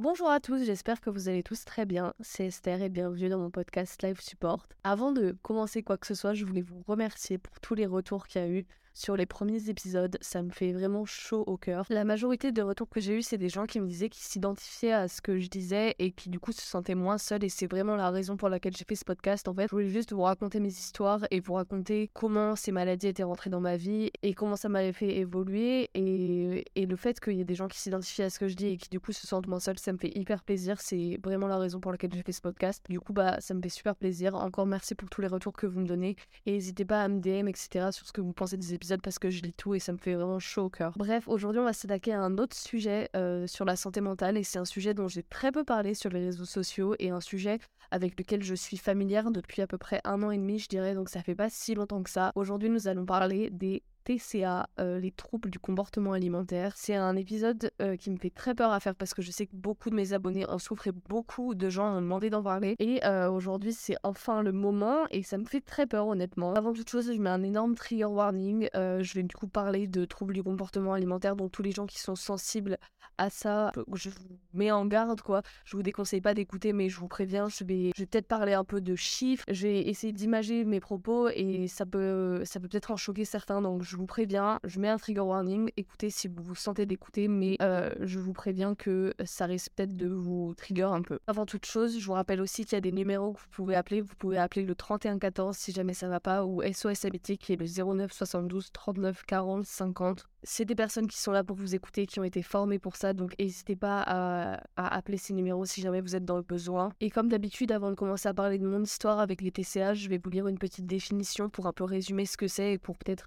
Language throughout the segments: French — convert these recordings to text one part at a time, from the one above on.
Bonjour à tous, j'espère que vous allez tous très bien. C'est Esther et bienvenue dans mon podcast Live Support. Avant de commencer quoi que ce soit, je voulais vous remercier pour tous les retours qu'il y a eu sur les premiers épisodes. Ça me fait vraiment chaud au cœur. La majorité des retours que j'ai eu, c'est des gens qui me disaient qu'ils s'identifiaient à ce que je disais et qui du coup se sentaient moins seuls. Et c'est vraiment la raison pour laquelle j'ai fait ce podcast. En fait, je voulais juste vous raconter mes histoires et vous raconter comment ces maladies étaient rentrées dans ma vie et comment ça m'avait fait évoluer. Et, et le fait qu'il y ait des gens qui s'identifient à ce que je dis et qui du coup se sentent moins seuls, ça me fait hyper plaisir. C'est vraiment la raison pour laquelle j'ai fait ce podcast. Du coup, bah, ça me fait super plaisir. Encore merci pour tous les retours que vous me donnez. Et n'hésitez pas à me DM, etc. sur ce que vous pensez des épisodes parce que je lis tout et ça me fait vraiment chaud au cœur. Bref, aujourd'hui on va s'attaquer à un autre sujet euh, sur la santé mentale et c'est un sujet dont j'ai très peu parlé sur les réseaux sociaux et un sujet avec lequel je suis familière depuis à peu près un an et demi, je dirais, donc ça fait pas si longtemps que ça. Aujourd'hui nous allons parler des TCA, euh, les troubles du comportement alimentaire. C'est un épisode euh, qui me fait très peur à faire parce que je sais que beaucoup de mes abonnés en souffrent et beaucoup de gens ont demandé d'en parler. Et euh, aujourd'hui, c'est enfin le moment et ça me fait très peur honnêtement. Avant toute chose, je mets un énorme trigger warning. je vais du coup parler de troubles du comportement alimentaire, donc tous les gens qui sont sensibles à ça, je vous mets en garde quoi. Je vous déconseille pas d'écouter, mais je vous préviens, je vais, je vais peut-être parler un peu de chiffres. Je vais essayer d'imager mes propos et ça peut, ça peut peut-être en choquer certains, donc je vous préviens, je mets un trigger warning. Écoutez si vous vous sentez d'écouter, mais euh, je vous préviens que ça risque peut-être de vous trigger un peu. Avant toute chose, je vous rappelle aussi qu'il y a des numéros que vous pouvez appeler. Vous pouvez appeler le 3114 si jamais ça va pas, ou SOS Amitié qui est le 09 72 39 40 50. C'est des personnes qui sont là pour vous écouter, qui ont été formées pour ça, donc n'hésitez pas à, à appeler ces numéros si jamais vous êtes dans le besoin. Et comme d'habitude, avant de commencer à parler de mon histoire avec les TCA, je vais vous lire une petite définition pour un peu résumer ce que c'est et pour peut-être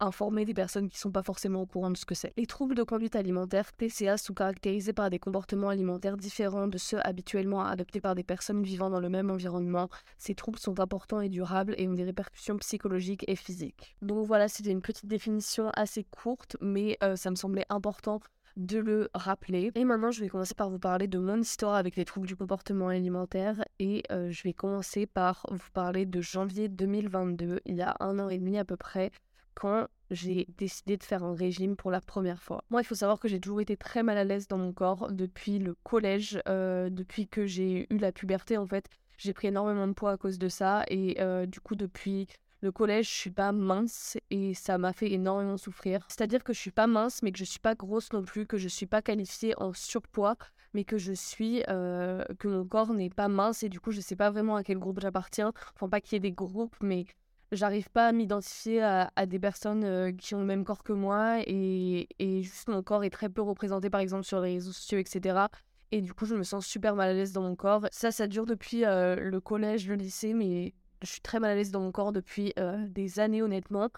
informer des personnes qui ne sont pas forcément au courant de ce que c'est. Les troubles de conduite alimentaire, TCA, sont caractérisés par des comportements alimentaires différents de ceux habituellement adoptés par des personnes vivant dans le même environnement. Ces troubles sont importants et durables et ont des répercussions psychologiques et physiques. Donc voilà, c'était une petite définition assez courte, mais euh, ça me semblait important de le rappeler. Et maintenant, je vais commencer par vous parler de mon histoire avec les troubles du comportement alimentaire et euh, je vais commencer par vous parler de janvier 2022, il y a un an et demi à peu près quand j'ai décidé de faire un régime pour la première fois. Moi, il faut savoir que j'ai toujours été très mal à l'aise dans mon corps depuis le collège, euh, depuis que j'ai eu la puberté en fait. J'ai pris énormément de poids à cause de ça et euh, du coup depuis le collège, je suis pas mince et ça m'a fait énormément souffrir. C'est-à-dire que je suis pas mince, mais que je suis pas grosse non plus, que je suis pas qualifiée en surpoids, mais que je suis, euh, que mon corps n'est pas mince et du coup je sais pas vraiment à quel groupe j'appartiens. Enfin pas qu'il y ait des groupes, mais j'arrive pas à m'identifier à, des personnes euh, qui ont le même corps que moi et, et, juste mon corps est très peu représenté par exemple sur les réseaux sociaux etc et du coup je me sens super mal à l'aise dans mon corps. Ça ça dure depuis euh, le collège le lycée mais je suis très mal à l'aise dans mon corps depuis euh, des années honnêtement.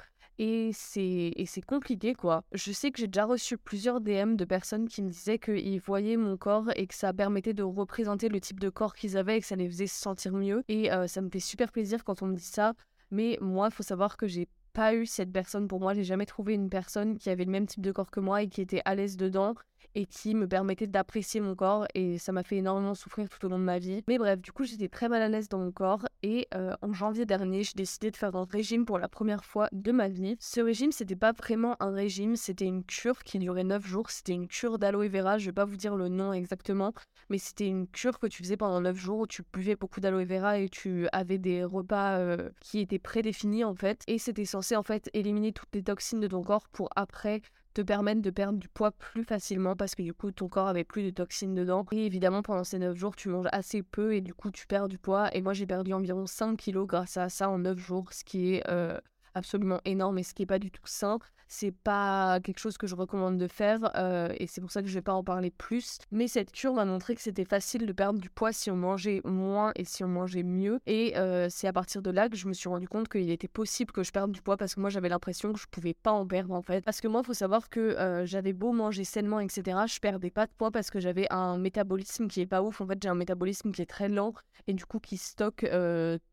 Et c'est c'est compliqué quoi. Je sais que j'ai déjà reçu plusieurs DM de personnes qui me disaient qu'ils voyaient mon corps et que ça permettait de représenter le type de corps qu'ils avaient et que ça les faisait se sentir mieux. Et ça me fait super plaisir quand on me dit ça mais moi, il faut savoir que j'ai pas eu cette personne pour moi. J'ai jamais trouvé une personne qui avait le même type de corps que moi et qui était à l'aise dedans et qui me permettait d'apprécier mon corps et ça m'a fait énormément souffrir tout au long de ma vie. Mais bref, du coup, j'étais très mal à l'aise dans mon corps et euh, en janvier dernier, j'ai décidé de faire un régime pour la première fois de ma vie. Ce régime, c'était pas vraiment un régime, c'était une cure qui durait 9 jours. C'était une cure d'aloe vera, je vais pas vous dire le nom exactement, mais c'était une cure que tu faisais pendant 9 jours où tu buvais beaucoup d'aloe vera et tu avais des repas euh, qui étaient prédéfinis en fait et c'était censé en fait éliminer toutes les toxines de ton corps pour après te permettre de perdre du poids plus facilement parce que du coup ton corps avait plus de toxines dedans. Et évidemment pendant ces 9 jours tu manges assez peu et du coup tu perds du poids. Et moi j'ai perdu environ 5 kilos grâce à ça en 9 jours, ce qui est euh, absolument énorme et ce qui est pas du tout sain. C'est pas quelque chose que je recommande de faire euh, et c'est pour ça que je vais pas en parler plus. Mais cette cure m'a montré que c'était facile de perdre du poids si on mangeait moins et si on mangeait mieux. Et euh, c'est à partir de là que je me suis rendu compte qu'il était possible que je perde du poids parce que moi j'avais l'impression que je pouvais pas en perdre en fait. Parce que moi, il faut savoir que euh, j'avais beau manger sainement, etc. Je perdais pas de poids parce que j'avais un métabolisme qui est pas ouf. En fait, j'ai un métabolisme qui est très lent et du coup qui stocke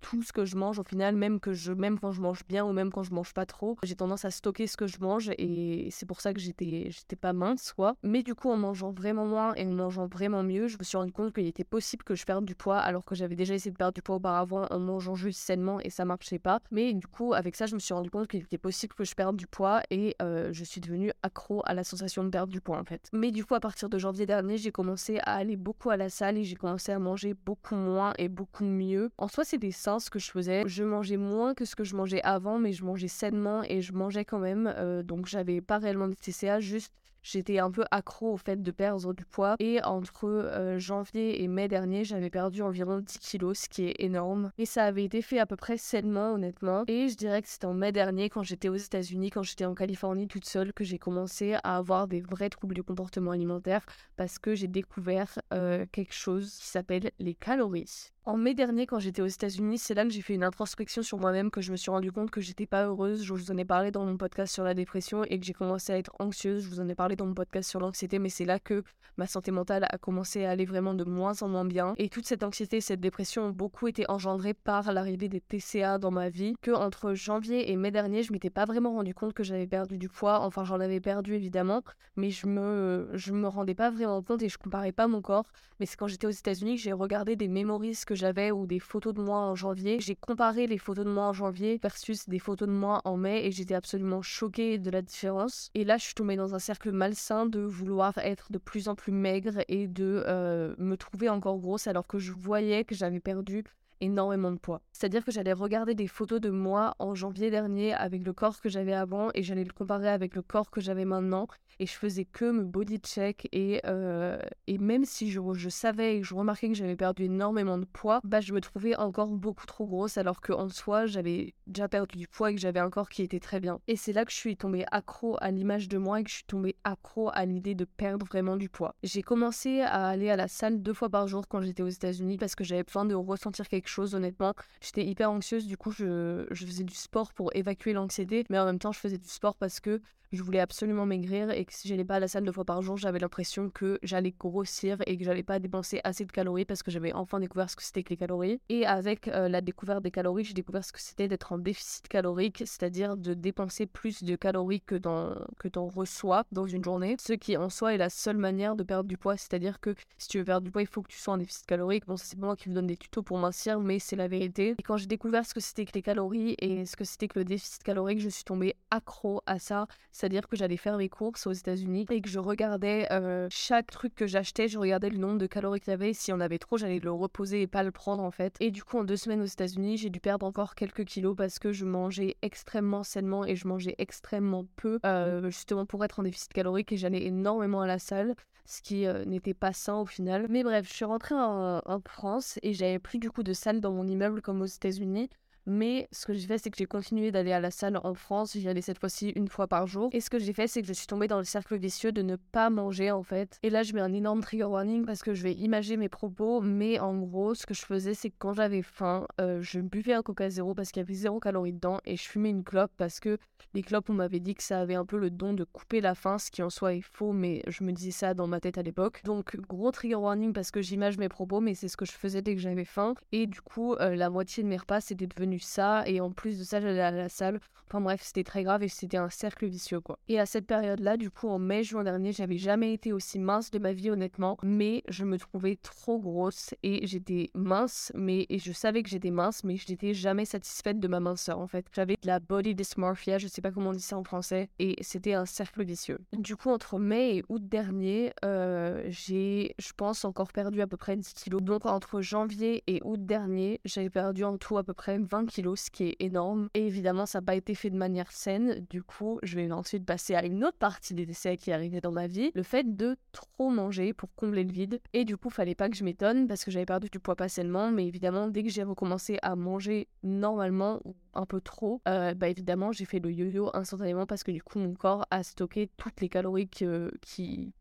tout ce que je mange au final, même que je, même quand je mange bien ou même quand je mange pas trop. J'ai tendance à stocker ce que je mange et c'est pour ça que j'étais pas mince quoi. Mais du coup en mangeant vraiment moins et en mangeant vraiment mieux, je me suis rendu compte qu'il était possible que je perde du poids alors que j'avais déjà essayé de perdre du poids auparavant en mangeant juste sainement et ça marchait pas. Mais du coup avec ça je me suis rendu compte qu'il était possible que je perde du poids et euh, je suis devenue accro à la sensation de perdre du poids en fait. Mais du coup à partir de janvier dernier j'ai commencé à aller beaucoup à la salle et j'ai commencé à manger beaucoup moins et beaucoup mieux. En soi c'est des sens que je faisais. Je mangeais moins que ce que je mangeais avant mais je mangeais sainement et je mangeais quand même. Euh, donc j'avais pas réellement de TCA, juste j'étais un peu accro au fait de perdre du poids. Et entre euh, janvier et mai dernier, j'avais perdu environ 10 kilos, ce qui est énorme. Et ça avait été fait à peu près sainement, honnêtement. Et je dirais que c'était en mai dernier, quand j'étais aux États-Unis, quand j'étais en Californie toute seule, que j'ai commencé à avoir des vrais troubles du comportement alimentaire parce que j'ai découvert euh, quelque chose qui s'appelle les calories. En mai dernier, quand j'étais aux États-Unis, c'est là que j'ai fait une introspection sur moi-même, que je me suis rendu compte que j'étais pas heureuse. Je vous en ai parlé dans mon podcast sur la dépression et que j'ai commencé à être anxieuse. Je vous en ai parlé dans mon podcast sur l'anxiété, mais c'est là que ma santé mentale a commencé à aller vraiment de moins en moins bien. Et toute cette anxiété, cette dépression ont beaucoup été engendrées par l'arrivée des TCA dans ma vie. Que entre janvier et mai dernier, je m'étais pas vraiment rendu compte que j'avais perdu du poids. Enfin, j'en avais perdu évidemment, mais je me, je me rendais pas vraiment compte et je comparais pas mon corps. Mais c'est quand j'étais aux États-Unis que j'ai regardé des mémories que j'avais ou des photos de moi en janvier. J'ai comparé les photos de moi en janvier versus des photos de moi en mai et j'étais absolument choquée de la différence. Et là, je suis tombée dans un cercle de vouloir être de plus en plus maigre et de euh, me trouver encore grosse alors que je voyais que j'avais perdu énormément de poids. C'est-à-dire que j'allais regarder des photos de moi en janvier dernier avec le corps que j'avais avant et j'allais le comparer avec le corps que j'avais maintenant et je faisais que me body check et, euh, et même si je, je, savais et je remarquais que j'avais perdu énormément de poids, bah je me trouvais encore beaucoup trop grosse alors qu'en soi j'avais déjà perdu du poids et que j'avais un corps qui était très bien. Et c'est là que je suis tombée accro à l'image de moi et que je suis tombée accro à l'idée de perdre vraiment du poids. J'ai commencé à aller à la salle deux fois par jour quand j'étais aux États-Unis parce que j'avais besoin de ressentir quelque chose honnêtement. J'étais hyper anxieuse, du coup je, faisais du sport pour évacuer l'anxiété, mais en même temps je faisais du sport parce que je voulais absolument maigrir et que si j'allais pas à la salle deux fois par jour, j'avais l'impression que j'allais grossir et que j'allais pas dépenser assez de calories parce que j'avais enfin découvert ce que c'était que les calories. Et avec euh, la découverte des calories, j'ai découvert ce que c'était d'être en déficit calorique, c'est-à-dire de dépenser plus de calories que dans que t'en reçois dans une journée, ce qui en soi est la seule manière de perdre du poids, c'est-à-dire que si tu veux perdre du poids, il faut que tu sois en déficit calorique. Bon, c'est pas moi qui vous donne des tutos pour mincir, mais c'est la vérité. Et quand j'ai découvert ce que c'était que les calories et ce que c'était que le déficit calorique, je suis tombée accro à ça c'est-à-dire que j'allais faire mes courses aux États-Unis et que je regardais euh, chaque truc que j'achetais, je regardais le nombre de calories qu'il y avait. Si on avait trop, j'allais le reposer et pas le prendre en fait. Et du coup, en deux semaines aux États-Unis, j'ai dû perdre encore quelques kilos parce que je mangeais extrêmement sainement et je mangeais extrêmement peu, euh, justement pour être en déficit calorique et j'allais énormément à la salle ce qui euh, n'était pas sain au final. Mais bref, je suis rentrée en, en France et j'avais pris du coup de dans mon immeuble comme aux États-Unis. Mais ce que j'ai fait, c'est que j'ai continué d'aller à la salle en France. J'y allais cette fois-ci une fois par jour. Et ce que j'ai fait, c'est que je suis tombée dans le cercle vicieux de ne pas manger en fait. Et là, je mets un énorme trigger warning parce que je vais imager mes propos. Mais en gros, ce que je faisais, c'est que quand j'avais faim, euh, je buvais un coca zéro parce qu'il y avait zéro calorie dedans. Et je fumais une clope parce que les clopes, on m'avait dit que ça avait un peu le don de couper la faim, ce qui en soi est faux. Mais je me disais ça dans ma tête à l'époque. Donc, gros trigger warning parce que j'image mes propos. Mais c'est ce que je faisais dès que j'avais faim. Et du coup, euh, la moitié de mes repas, c'était devenu ça. Et en plus de ça, j'allais à la salle. Enfin bref, c'était très grave et c'était un cercle vicieux quoi. Et à cette période-là, du coup, en mai, juin dernier, j'avais jamais été aussi mince de ma vie honnêtement. Mais je me trouvais trop grosse et j'étais mince, mais et je savais que j'étais mince, mais je n'étais jamais satisfaite de ma minceur en fait. J'avais de la body dysmorphia, je sais pas comment on dit ça en français, et c'était un cercle vicieux. Du coup, entre mai et août dernier, euh, j'ai, je pense, encore perdu à peu près 10 kilos. Donc entre janvier et août dernier, j'avais perdu en tout à peu près 20 kilos, ce qui est énorme. Et évidemment, ça n'a pas été fait de manière saine. Du coup, je vais ensuite passer à une autre partie des décès qui arrivait dans ma vie, le fait de trop manger pour combler le vide. Et du coup, fallait pas que je m'étonne parce que j'avais perdu du poids pas sainement, mais évidemment, dès que j'ai recommencé à manger normalement un peu trop, euh, bah évidemment, j'ai fait le yo-yo instantanément parce que du coup, mon corps a stocké toutes les calories que,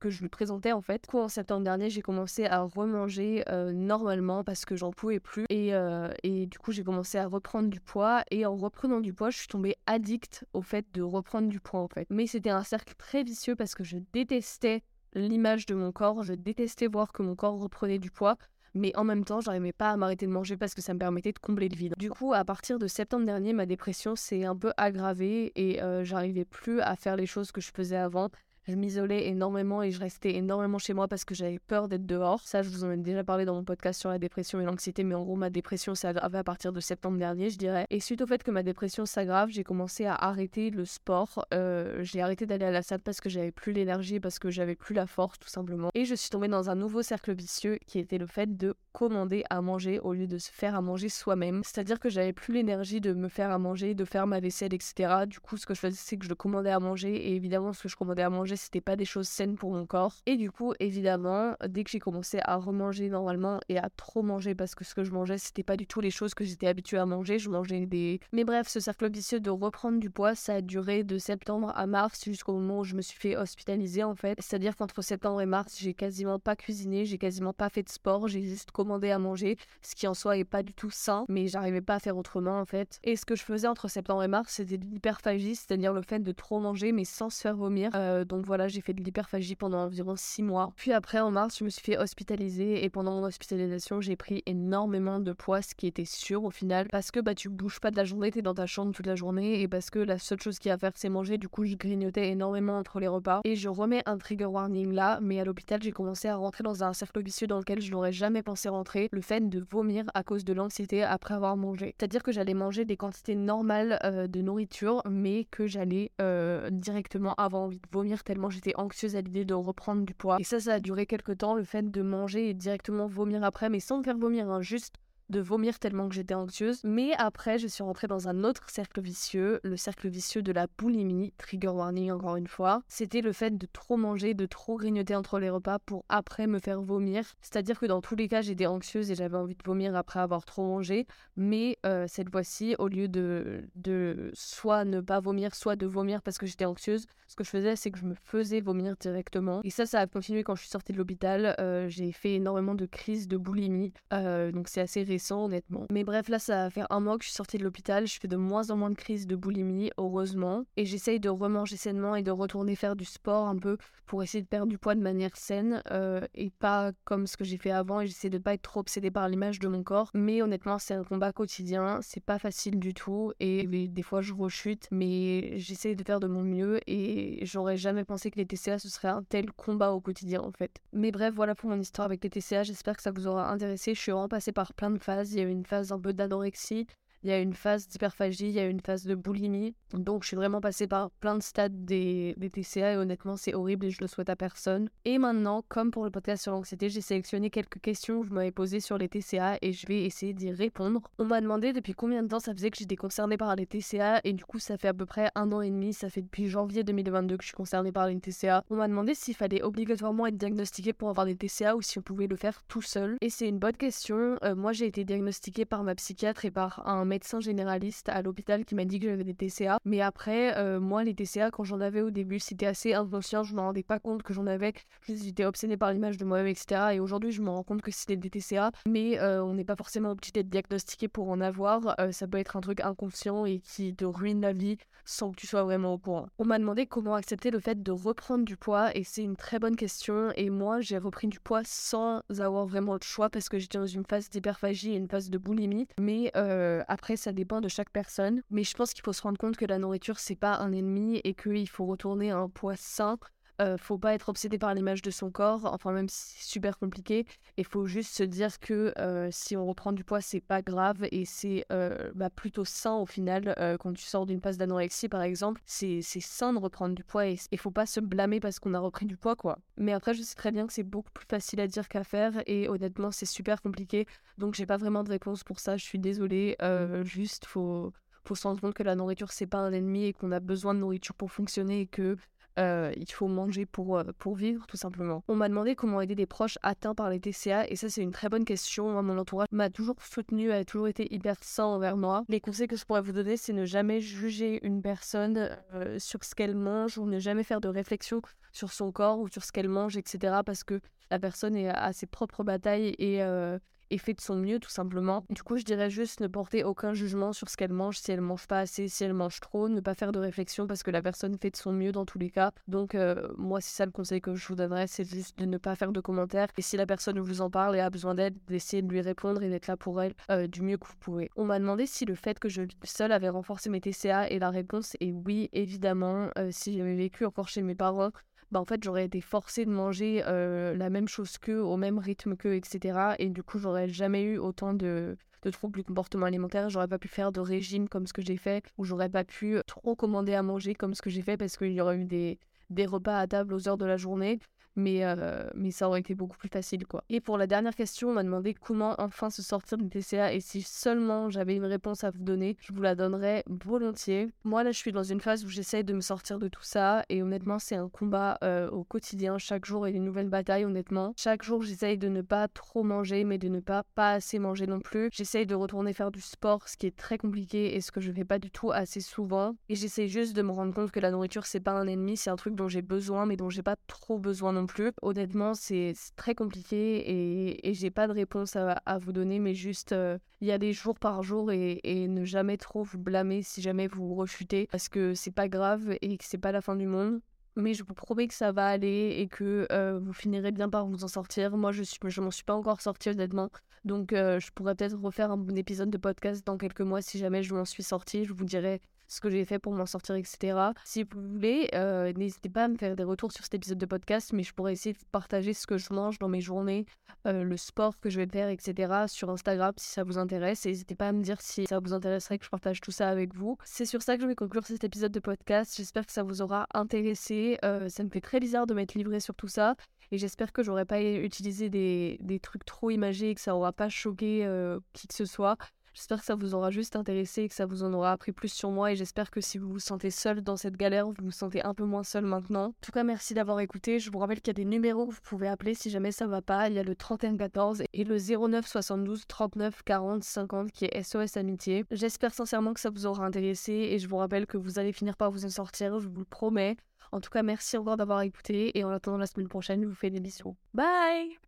que je lui présentais en fait. Du coup, en septembre dernier, j'ai commencé à remanger euh, normalement parce que j'en pouvais plus. Et, euh, et du coup, j'ai commencé à reprendre du poids et en reprenant du poids, je suis tombée addict au fait de reprendre du poids en fait. Mais c'était un cercle très vicieux parce que je détestais l'image de mon corps, je détestais voir que mon corps reprenait du poids mais en même temps, j'arrivais pas à m'arrêter de manger parce que ça me permettait de combler le vide. Du coup, à partir de septembre dernier, ma dépression s'est un peu aggravée et euh, j'arrivais plus à faire les choses que je faisais avant je m'isolais énormément et je restais énormément chez moi parce que j'avais peur d'être dehors. Ça, je vous en ai déjà parlé dans mon podcast sur la dépression et l'anxiété, mais en gros, ma dépression s'est aggravée à partir de septembre dernier, je dirais. Et suite au fait que ma dépression s'aggrave, j'ai commencé à arrêter le sport. Euh, j'ai arrêté d'aller à la salle parce que j'avais plus l'énergie, parce que j'avais plus la force, tout simplement. Et je suis tombée dans un nouveau cercle vicieux qui était le fait de commander à manger au lieu de se faire à manger soi-même. C'est-à-dire que j'avais plus l'énergie de me faire à manger, de faire ma vaisselle, etc. Du coup, ce que je faisais, c'est que je commandais à manger. Et évidemment, ce que je commandais à manger, c'était pas des choses saines pour mon corps. Et du coup, évidemment, dès que j'ai commencé à remanger normalement et à trop manger parce que ce que je mangeais, c'était pas du tout les choses que j'étais habituée à manger, je mangeais des. Mais bref, ce cercle vicieux de reprendre du poids, ça a duré de septembre à mars jusqu'au moment où je me suis fait hospitaliser en fait. C'est-à-dire qu'entre septembre et mars, j'ai quasiment pas cuisiné, j'ai quasiment pas fait de sport, j'ai juste commandé à manger, ce qui en soi est pas du tout sain, mais j'arrivais pas à faire autrement en fait. Et ce que je faisais entre septembre et mars, c'était l'hyperphagie, c'est-à-dire le fait de trop manger mais sans se faire vomir. Euh, donc voilà, j'ai fait de l'hyperphagie pendant environ 6 mois. Puis après, en mars, je me suis fait hospitaliser et pendant mon hospitalisation, j'ai pris énormément de poids, ce qui était sûr au final, parce que bah tu bouges pas de la journée, t'es dans ta chambre toute la journée et parce que la seule chose qu'il y a à faire, c'est manger. Du coup, je grignotais énormément entre les repas. Et je remets un trigger warning là, mais à l'hôpital, j'ai commencé à rentrer dans un cercle vicieux dans lequel je n'aurais jamais pensé rentrer le fait de vomir à cause de l'anxiété après avoir mangé. C'est-à-dire que j'allais manger des quantités normales euh, de nourriture, mais que j'allais euh, directement avoir envie de vomir j'étais anxieuse à l'idée de reprendre du poids. Et ça, ça a duré quelques temps, le fait de manger et directement vomir après, mais sans me faire vomir, hein, juste de vomir tellement que j'étais anxieuse. Mais après, je suis rentrée dans un autre cercle vicieux, le cercle vicieux de la boulimie, trigger warning encore une fois. C'était le fait de trop manger, de trop grignoter entre les repas pour après me faire vomir. C'est-à-dire que dans tous les cas, j'étais anxieuse et j'avais envie de vomir après avoir trop mangé. Mais euh, cette fois-ci, au lieu de, de soit ne pas vomir, soit de vomir parce que j'étais anxieuse, ce que je faisais, c'est que je me faisais vomir directement. Et ça, ça a continué quand je suis sortie de l'hôpital. Euh, j'ai fait énormément de crises de boulimie. Euh, donc c'est assez honnêtement. Mais bref, là, ça va faire un mois que je suis sortie de l'hôpital. Je fais de moins en moins de crises de boulimie, heureusement. Et j'essaye de remanger sainement et de retourner faire du sport un peu pour essayer de perdre du poids de manière saine euh, et pas comme ce que j'ai fait avant. Et j'essaie de pas être trop obsédée par l'image de mon corps. Mais honnêtement, c'est un combat quotidien. C'est pas facile du tout. Et des fois, je rechute. Mais j'essaie de faire de mon mieux. Et j'aurais jamais pensé que les TCA, ce serait un tel combat au quotidien, en fait. Mais bref, voilà pour mon histoire avec les TCA. J'espère que ça vous aura intéressé. Je suis vraiment passée par plein de Il y a une phase un peu d'anorexie, il y a une phase d'hyperphagie, il y a une phase de boulimie. Donc je suis vraiment passée par plein de stades des, TCA et honnêtement c'est horrible et je le souhaite à personne. Et maintenant, comme pour le podcast sur l'anxiété, j'ai sélectionné quelques questions que vous m'avez posées sur les TCA et je vais essayer d'y répondre. On m'a demandé depuis combien de temps ça faisait que j'étais concernée par les TCA et du coup ça fait à peu près un an et demi, ça fait depuis janvier 2022 que je suis concernée par les TCA. On m'a demandé s'il fallait obligatoirement être diagnostiqué pour avoir des TCA ou si on pouvait le faire tout seul. Et c'est une bonne question. Euh, moi j'ai été diagnostiquée par ma psychiatre et par un médecin généraliste à l'hôpital qui m'a dit que j'avais des TCA. Mais après, euh, moi, les TCA, quand j'en avais au début, c'était assez inconscient. Je me rendais pas compte que j'en avais. J'étais obsédée par l'image de moi-même, etc. Et aujourd'hui, je me rends compte que c'était des TCA. Mais euh, on n'est pas forcément obligé d'être diagnostiqué pour en avoir. Euh, ça peut être un truc inconscient et qui te ruine la vie sans que tu sois vraiment au courant. On m'a demandé comment accepter le fait de reprendre du poids et c'est une très bonne question. Et moi, j'ai repris du poids sans avoir vraiment de choix parce que j'étais dans une phase d'hyperphagie et une phase de boulimie. Mais après, ça dépend de chaque personne. Mais je pense qu'il faut se rendre compte que la nourriture, c'est pas un ennemi et qu'il faut retourner à un poids sain euh, faut pas être obsédé par l'image de son corps, enfin même si c'est super compliqué. Il faut juste se dire que euh, si on reprend du poids, c'est pas grave et c'est euh, bah, plutôt sain au final. quand tu sors d'une phase d'anorexie par exemple, c'est sain de reprendre du poids et il faut pas se blâmer parce qu'on a repris du poids quoi. Mais après, je sais très bien que c'est beaucoup plus facile à dire qu'à faire et honnêtement, c'est super compliqué. Donc j'ai pas vraiment de réponse pour ça. Je suis désolée. Mmh. juste faut faut se rendre compte que la nourriture c'est pas un ennemi et qu'on a besoin de nourriture pour fonctionner et que euh, il faut manger pour, euh, pour vivre, tout simplement. On m'a demandé comment aider des proches atteints par les TCA, et ça, c'est une très bonne question. mon entourage m'a toujours soutenu, a toujours été hyper sain envers moi. Les conseils que je pourrais vous donner, c'est ne jamais juger une personne euh, sur ce qu'elle mange, ou ne jamais faire de réflexion sur son corps ou sur ce qu'elle mange, etc. Parce que la personne est à ses propres batailles et, et fait de son mieux tout simplement. Du coup, je dirais juste ne porter aucun jugement sur ce qu'elle mange, si elle mange pas assez, si elle mange trop, ne pas faire de réflexion parce que la personne fait de son mieux dans tous les cas. Donc euh, moi, c'est ça le conseil que je vous donnerais, c'est juste de ne pas faire de commentaires et si la personne vous en parle et a besoin d'aide, d'essayer de lui répondre et d'être là pour elle euh, du mieux que vous pouvez. On m'a demandé si le fait que je vis seule avait renforcé mes TCA et la réponse est oui, évidemment. Euh, si j'avais vécu encore chez mes parents, bah, en fait, j'aurais été forcée de manger la même chose qu'eux, au même rythme qu'eux, etc. Et du coup, j'aurais jamais eu autant de, de troubles du comportement alimentaire. J'aurais pas pu faire de régime comme ce que j'ai fait, ou j'aurais pas pu trop commander à manger comme ce que j'ai fait parce qu'il y aurait eu des, des repas à table aux heures de la journée mais, euh, mais ça aurait été beaucoup plus facile quoi. Et pour la dernière question, on m'a demandé comment enfin se sortir du TCA et si seulement j'avais une réponse à vous donner, je vous la donnerais volontiers. Moi là, je suis dans une phase où j'essaye de me sortir de tout ça et honnêtement, c'est un combat euh, au quotidien, chaque jour et une nouvelle bataille honnêtement. Chaque jour, j'essaye de ne pas trop manger mais de ne pas pas assez manger non plus. J'essaye de retourner faire du sport, ce qui est très compliqué et ce que je fais pas du tout assez souvent et j'essaye juste de me rendre compte que la nourriture c'est pas un ennemi, c'est un truc dont j'ai besoin mais dont j'ai pas trop besoin non plus. Honnêtement, c'est très compliqué et, j'ai pas de réponse à, vous donner, mais juste euh, y aller jour par jour et, ne jamais trop vous blâmer si jamais vous refutez parce que c'est pas grave et que c'est pas la fin du monde. Mais je vous promets que ça va aller et que euh, vous finirez bien par vous en sortir. Moi, je, suis, je m'en suis pas encore sortie honnêtement. Donc, euh, je pourrais peut-être refaire un bon épisode de podcast dans quelques mois si jamais je m'en suis sortie. Je vous dirai ce que j'ai fait pour m'en sortir, etc. Si vous voulez, euh, n'hésitez pas à me faire des retours sur cet épisode de podcast, mais je pourrais essayer de partager ce que je mange dans mes journées, euh, le sport que je vais faire, etc. sur Instagram si ça vous intéresse. N'hésitez pas à me dire si ça vous intéresserait que je partage tout ça avec vous. C'est sur ça que je vais conclure cet épisode de podcast. J'espère que ça vous aura intéressé. Euh, ça me fait très bizarre de m'être livré sur tout ça. Et j'espère que j'aurai pas utilisé des, des, trucs trop imagés et que ça aura pas choqué qui que ce soit. J'espère que ça vous aura juste intéressé et que ça vous en aura appris plus sur moi. Et j'espère que si vous vous sentez seul dans cette galère, vous vous sentez un peu moins seul maintenant. En tout cas, merci d'avoir écouté. Je vous rappelle qu'il y a des numéros que vous pouvez appeler si jamais ça va pas. Il y a le 3114 et le 09 72 39 40 50 qui est SOS Amitié. J'espère sincèrement que ça vous aura intéressé et je vous rappelle que vous allez finir par vous en sortir, je vous le promets. En tout cas, merci encore d'avoir écouté et en attendant la semaine prochaine, je vous fais des bisous. Bye